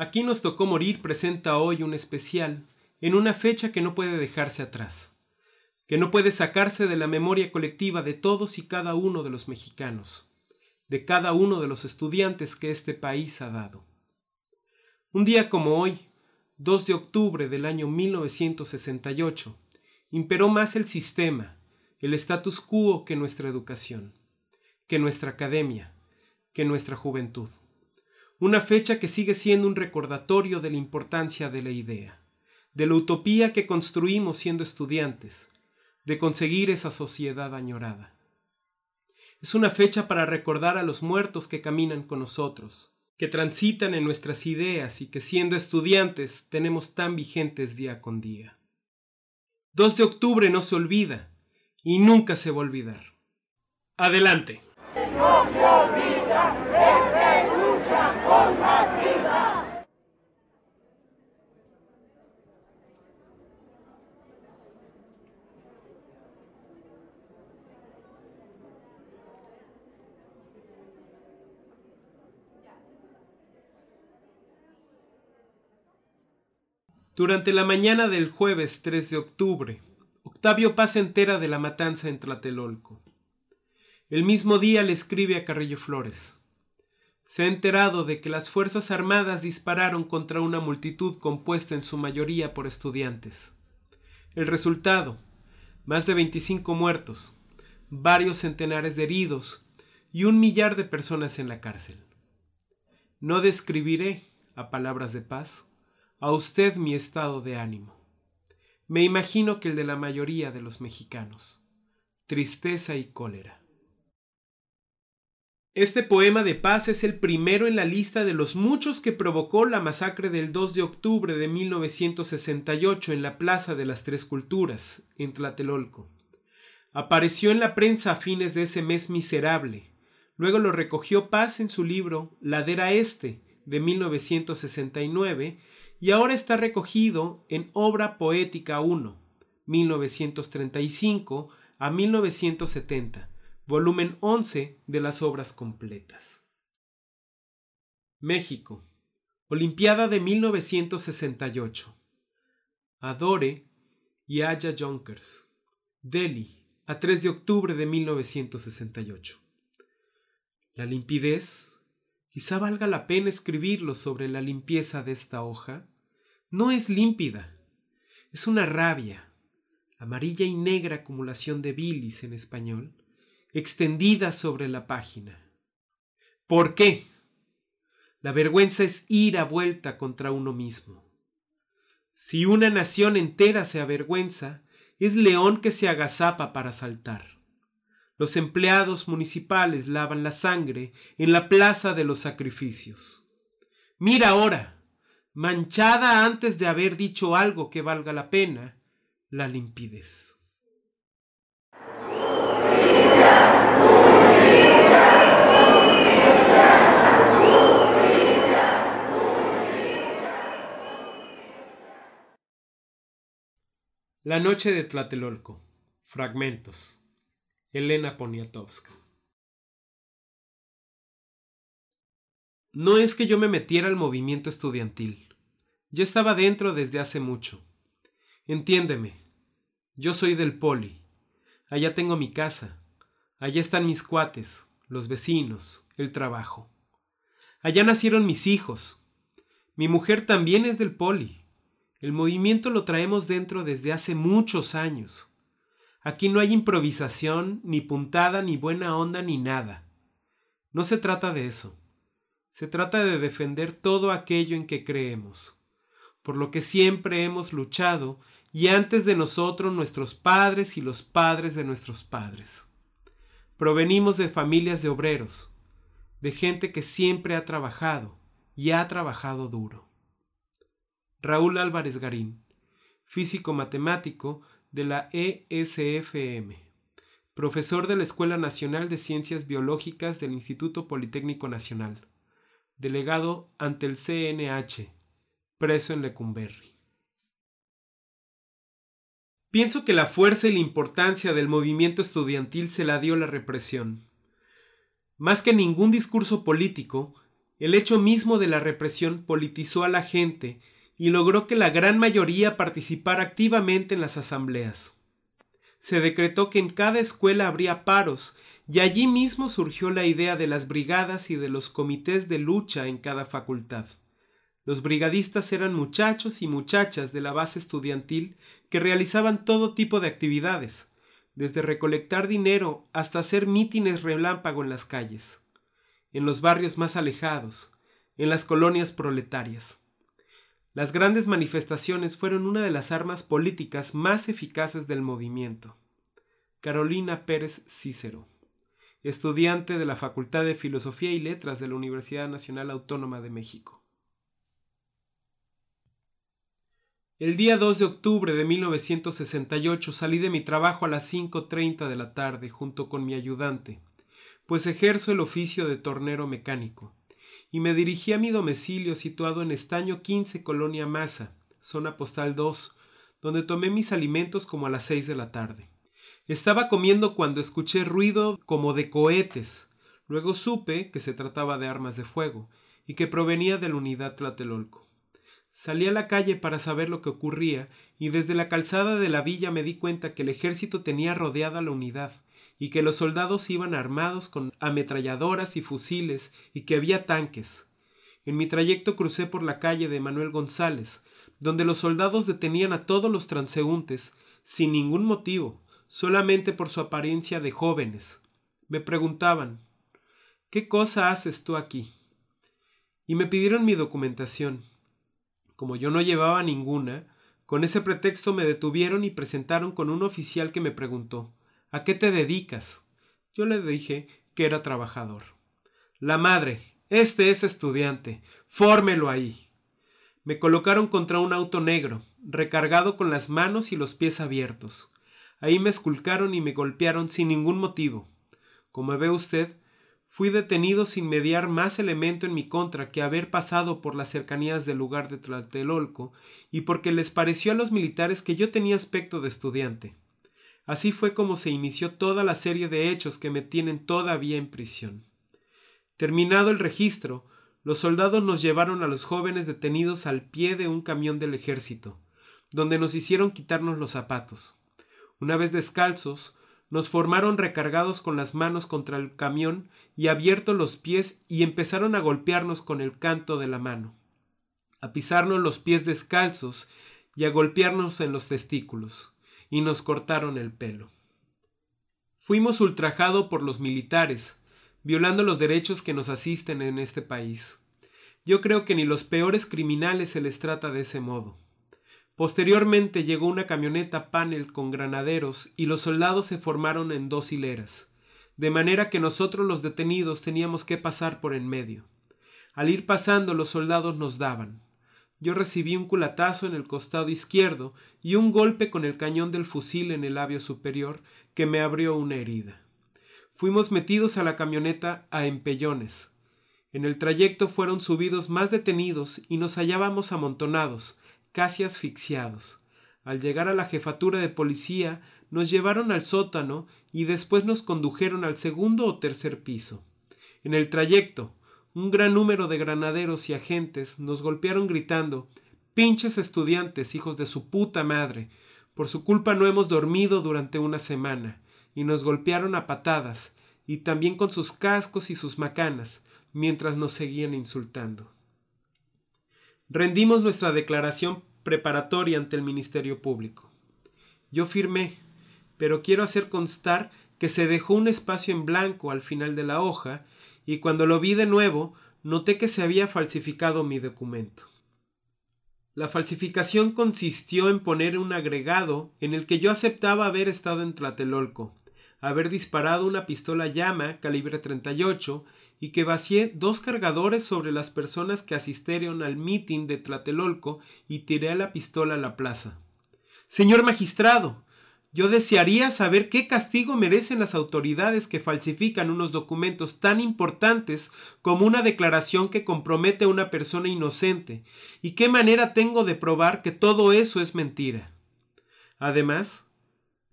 Aquí nos tocó morir presenta hoy un especial en una fecha que no puede dejarse atrás, que no puede sacarse de la memoria colectiva de todos y cada uno de los mexicanos, de cada uno de los estudiantes que este país ha dado. Un día como hoy, 2 de octubre del año 1968, imperó más el sistema, el status quo que nuestra educación, que nuestra academia, que nuestra juventud una fecha que sigue siendo un recordatorio de la importancia de la idea, de la utopía que construimos siendo estudiantes, de conseguir esa sociedad añorada. Es una fecha para recordar a los muertos que caminan con nosotros, que transitan en nuestras ideas y que siendo estudiantes tenemos tan vigentes día con día. 2 de octubre no se olvida y nunca se va a olvidar. Adelante. Durante la mañana del jueves 3 de octubre, Octavio Paz entera de la matanza en Tlatelolco. El mismo día le escribe a Carrillo Flores. Se ha enterado de que las Fuerzas Armadas dispararon contra una multitud compuesta en su mayoría por estudiantes. El resultado, más de 25 muertos, varios centenares de heridos y un millar de personas en la cárcel. No describiré, a palabras de paz, a usted mi estado de ánimo. Me imagino que el de la mayoría de los mexicanos. Tristeza y cólera. Este poema de paz es el primero en la lista de los muchos que provocó la masacre del 2 de octubre de 1968 en la Plaza de las Tres Culturas, en Tlatelolco. Apareció en la prensa a fines de ese mes miserable. Luego lo recogió Paz en su libro Ladera Este, de 1969, y ahora está recogido en Obra Poética 1, 1935 a 1970, volumen 11 de las obras completas. México, Olimpiada de 1968. Adore y Aya Junkers. Delhi, a 3 de octubre de 1968. La limpidez Quizá valga la pena escribirlo sobre la limpieza de esta hoja. No es límpida, es una rabia, amarilla y negra acumulación de bilis en español, extendida sobre la página. ¿Por qué? La vergüenza es ira vuelta contra uno mismo. Si una nación entera se avergüenza, es león que se agazapa para saltar. Los empleados municipales lavan la sangre en la plaza de los sacrificios. Mira ahora, manchada antes de haber dicho algo que valga la pena, la limpidez. La noche de Tlatelolco. Fragmentos. Elena Poniatowska. No es que yo me metiera al movimiento estudiantil. Yo estaba dentro desde hace mucho. Entiéndeme. Yo soy del poli. Allá tengo mi casa. Allá están mis cuates, los vecinos, el trabajo. Allá nacieron mis hijos. Mi mujer también es del poli. El movimiento lo traemos dentro desde hace muchos años. Aquí no hay improvisación, ni puntada, ni buena onda, ni nada. No se trata de eso. Se trata de defender todo aquello en que creemos, por lo que siempre hemos luchado, y antes de nosotros nuestros padres y los padres de nuestros padres. Provenimos de familias de obreros, de gente que siempre ha trabajado y ha trabajado duro. Raúl Álvarez Garín, físico matemático, de la ESFM, profesor de la Escuela Nacional de Ciencias Biológicas del Instituto Politécnico Nacional, delegado ante el CNH, preso en Lecumberri. Pienso que la fuerza y la importancia del movimiento estudiantil se la dio la represión. Más que ningún discurso político, El hecho mismo de la represión politizó a la gente y logró que la gran mayoría participara activamente en las asambleas. Se decretó que en cada escuela habría paros y allí mismo surgió la idea de las brigadas y de los comités de lucha en cada facultad. Los brigadistas eran muchachos y muchachas de la base estudiantil que realizaban todo tipo de actividades, desde recolectar dinero hasta hacer mítines relámpago en las calles, en los barrios más alejados, en las colonias proletarias. Las grandes manifestaciones fueron una de las armas políticas más eficaces del movimiento. Carolina Pérez Cícero, estudiante de la Facultad de Filosofía y Letras de la Universidad Nacional Autónoma de México. El día 2 de octubre de 1968 salí de mi trabajo a las 5.30 de la tarde junto con mi ayudante, pues ejerzo el oficio de tornero mecánico, y me dirigí a mi domicilio situado en Estaño 15, Colonia Maza, zona postal 2, donde tomé mis alimentos como a las 6 de la tarde. Estaba comiendo cuando escuché ruido como de cohetes. Luego supe que se trataba de armas de fuego y que provenía de la unidad Tlatelolco. Salí a la calle para saber lo que ocurría y desde la calzada de la villa me di cuenta que el ejército tenía rodeada la unidad y que los soldados iban armados con ametralladoras y fusiles y que había tanques. En mi trayecto crucé por la calle de Manuel González, donde los soldados detenían a todos los transeúntes sin ningún motivo, solamente por su apariencia de jóvenes. Me preguntaban ¿Qué cosa haces tú aquí? y me pidieron mi documentación. Como yo no llevaba ninguna, con ese pretexto me detuvieron y presentaron con un oficial que me preguntó ¿A qué te dedicas? Yo le dije que era trabajador. La madre, este es estudiante, fórmelo ahí. Me colocaron contra un auto negro, recargado con las manos y los pies abiertos. Ahí me esculcaron y me golpearon sin ningún motivo. Como ve usted, Fui detenido sin mediar más elemento en mi contra que haber pasado por las cercanías del lugar de Tlatelolco y porque les pareció a los militares que yo tenía aspecto de estudiante. Así fue como se inició toda la serie de hechos que me tienen todavía en prisión. Terminado el registro, los soldados nos llevaron a los jóvenes detenidos al pie de un camión del ejército, donde nos hicieron quitarnos los zapatos. Una vez descalzos, nos formaron recargados con las manos contra el camión y abiertos los pies y empezaron a golpearnos con el canto de la mano, a pisarnos los pies descalzos y a golpearnos en los testículos, y nos cortaron el pelo. Fuimos ultrajados por los militares, violando los derechos que nos asisten en este país. Yo creo que ni los peores criminales se les trata de ese modo. Posteriormente llegó una camioneta panel con granaderos y los soldados se formaron en dos hileras, de manera que nosotros los detenidos teníamos que pasar por en medio. Al ir pasando los soldados nos daban. Yo recibí un culatazo en el costado izquierdo y un golpe con el cañón del fusil en el labio superior que me abrió una herida. Fuimos metidos a la camioneta a empellones. En el trayecto fueron subidos más detenidos y nos hallábamos amontonados, casi asfixiados. Al llegar a la jefatura de policía, nos llevaron al sótano y después nos condujeron al segundo o tercer piso. En el trayecto, un gran número de granaderos y agentes nos golpearon gritando Pinches estudiantes, hijos de su puta madre. Por su culpa no hemos dormido durante una semana. Y nos golpearon a patadas, y también con sus cascos y sus macanas, mientras nos seguían insultando. Rendimos nuestra declaración preparatoria ante el Ministerio Público. Yo firmé, pero quiero hacer constar que se dejó un espacio en blanco al final de la hoja y cuando lo vi de nuevo noté que se había falsificado mi documento. La falsificación consistió en poner un agregado en el que yo aceptaba haber estado en Tlatelolco, haber disparado una pistola llama calibre 38 y que vacié dos cargadores sobre las personas que asistieron al mitin de Tlatelolco y tiré la pistola a la plaza. Señor magistrado, yo desearía saber qué castigo merecen las autoridades que falsifican unos documentos tan importantes como una declaración que compromete a una persona inocente, y qué manera tengo de probar que todo eso es mentira. Además,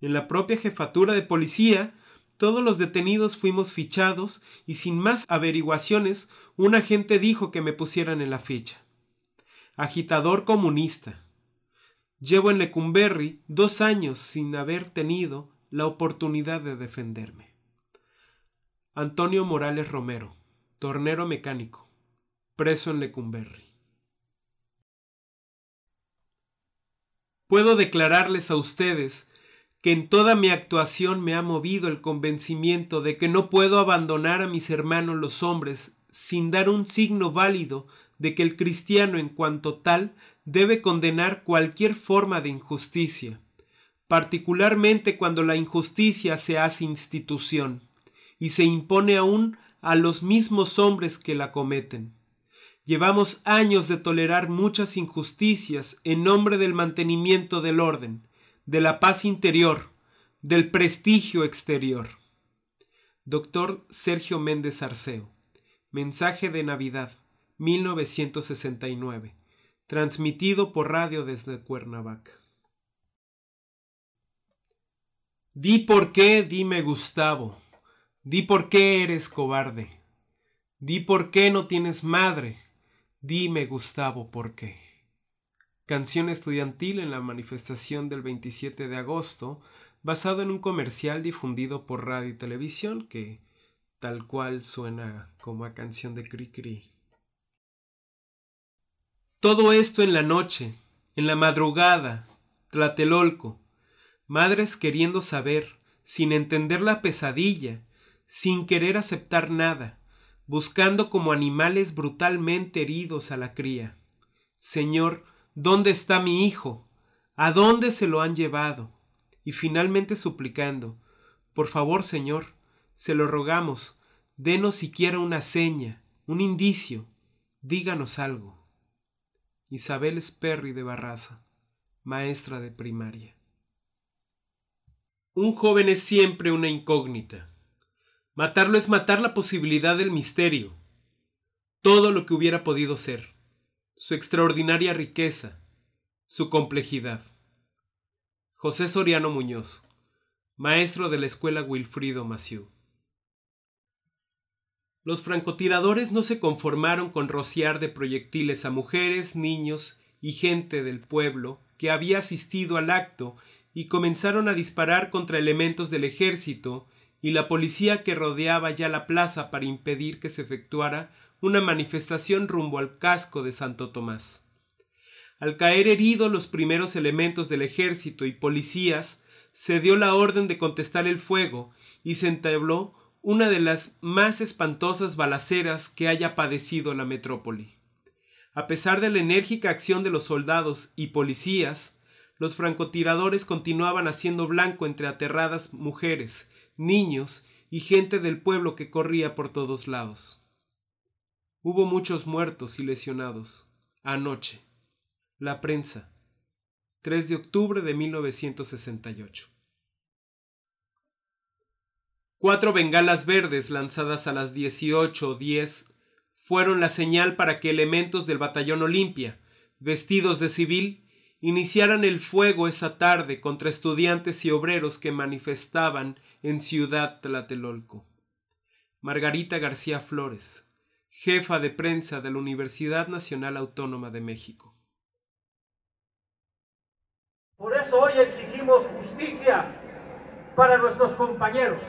en la propia jefatura de policía todos los detenidos fuimos fichados y sin más averiguaciones un agente dijo que me pusieran en la ficha. Agitador comunista. Llevo en Lecumberri dos años sin haber tenido la oportunidad de defenderme. Antonio Morales Romero, tornero mecánico, preso en Lecumberri. Puedo declararles a ustedes que en toda mi actuación me ha movido el convencimiento de que no puedo abandonar a mis hermanos los hombres sin dar un signo válido de que el cristiano en cuanto tal debe condenar cualquier forma de injusticia, particularmente cuando la injusticia se hace institución y se impone aún a los mismos hombres que la cometen. Llevamos años de tolerar muchas injusticias en nombre del mantenimiento del orden, de la paz interior, del prestigio exterior. Doctor Sergio Méndez Arceo. Mensaje de Navidad, 1969. Transmitido por radio desde Cuernavaca. Di por qué, dime Gustavo. Di por qué eres cobarde. Di por qué no tienes madre. Dime, Gustavo, por qué. Canción estudiantil en la manifestación del 27 de agosto, basado en un comercial difundido por radio y televisión que tal cual suena como a canción de Cricri. Todo esto en la noche, en la madrugada, Tlatelolco, madres queriendo saber, sin entender la pesadilla, sin querer aceptar nada, buscando como animales brutalmente heridos a la cría. Señor, ¿dónde está mi hijo? ¿A dónde se lo han llevado? Y finalmente suplicando, por favor, Señor, se lo rogamos, denos siquiera una seña, un indicio, díganos algo. Isabel Sperry de Barraza, maestra de primaria. Un joven es siempre una incógnita. Matarlo es matar la posibilidad del misterio, todo lo que hubiera podido ser, su extraordinaria riqueza, su complejidad. José Soriano Muñoz, maestro de la escuela Wilfrido Maciú. Los francotiradores no se conformaron con rociar de proyectiles a mujeres, niños y gente del pueblo que había asistido al acto y comenzaron a disparar contra elementos del ejército y la policía que rodeaba ya la plaza para impedir que se efectuara una manifestación rumbo al casco de Santo Tomás. Al caer heridos los primeros elementos del ejército y policías, se dio la orden de contestar el fuego y se entabló una de las más espantosas balaceras que haya padecido la metrópoli. A pesar de la enérgica acción de los soldados y policías, los francotiradores continuaban haciendo blanco entre aterradas mujeres niños y gente del pueblo que corría por todos lados. Hubo muchos muertos y lesionados. Anoche. La prensa. 3 de octubre de 1968. Cuatro bengalas verdes lanzadas a las 18.10 fueron la señal para que elementos del batallón Olimpia, vestidos de civil, iniciaran el fuego esa tarde contra estudiantes y obreros que manifestaban en Ciudad Tlatelolco. Margarita García Flores, jefa de prensa de la Universidad Nacional Autónoma de México. Por eso hoy exigimos justicia para nuestros compañeros.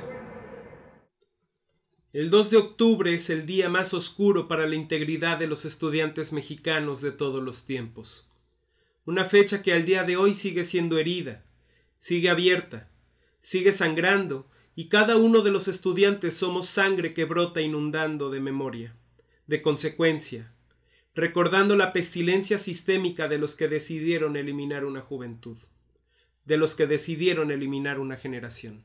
El 2 de octubre es el día más oscuro para la integridad de los estudiantes mexicanos de todos los tiempos. Una fecha que al día de hoy sigue siendo herida, sigue abierta, sigue sangrando y cada uno de los estudiantes somos sangre que brota inundando de memoria, de consecuencia, recordando la pestilencia sistémica de los que decidieron eliminar una juventud, de los que decidieron eliminar una generación.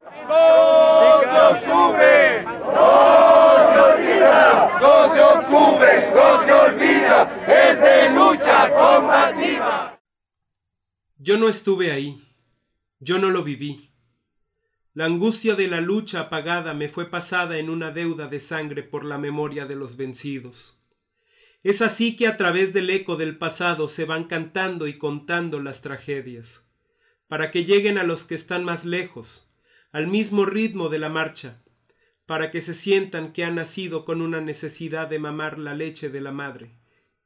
2 de octubre, no se olvida, 2 de octubre, no se olvida, es de lucha combativa. Yo no estuve ahí, yo no lo viví. La angustia de la lucha apagada me fue pasada en una deuda de sangre por la memoria de los vencidos. Es así que a través del eco del pasado se van cantando y contando las tragedias, para que lleguen a los que están más lejos, al mismo ritmo de la marcha, para que se sientan que han nacido con una necesidad de mamar la leche de la madre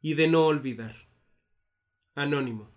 y de no olvidar. Anónimo.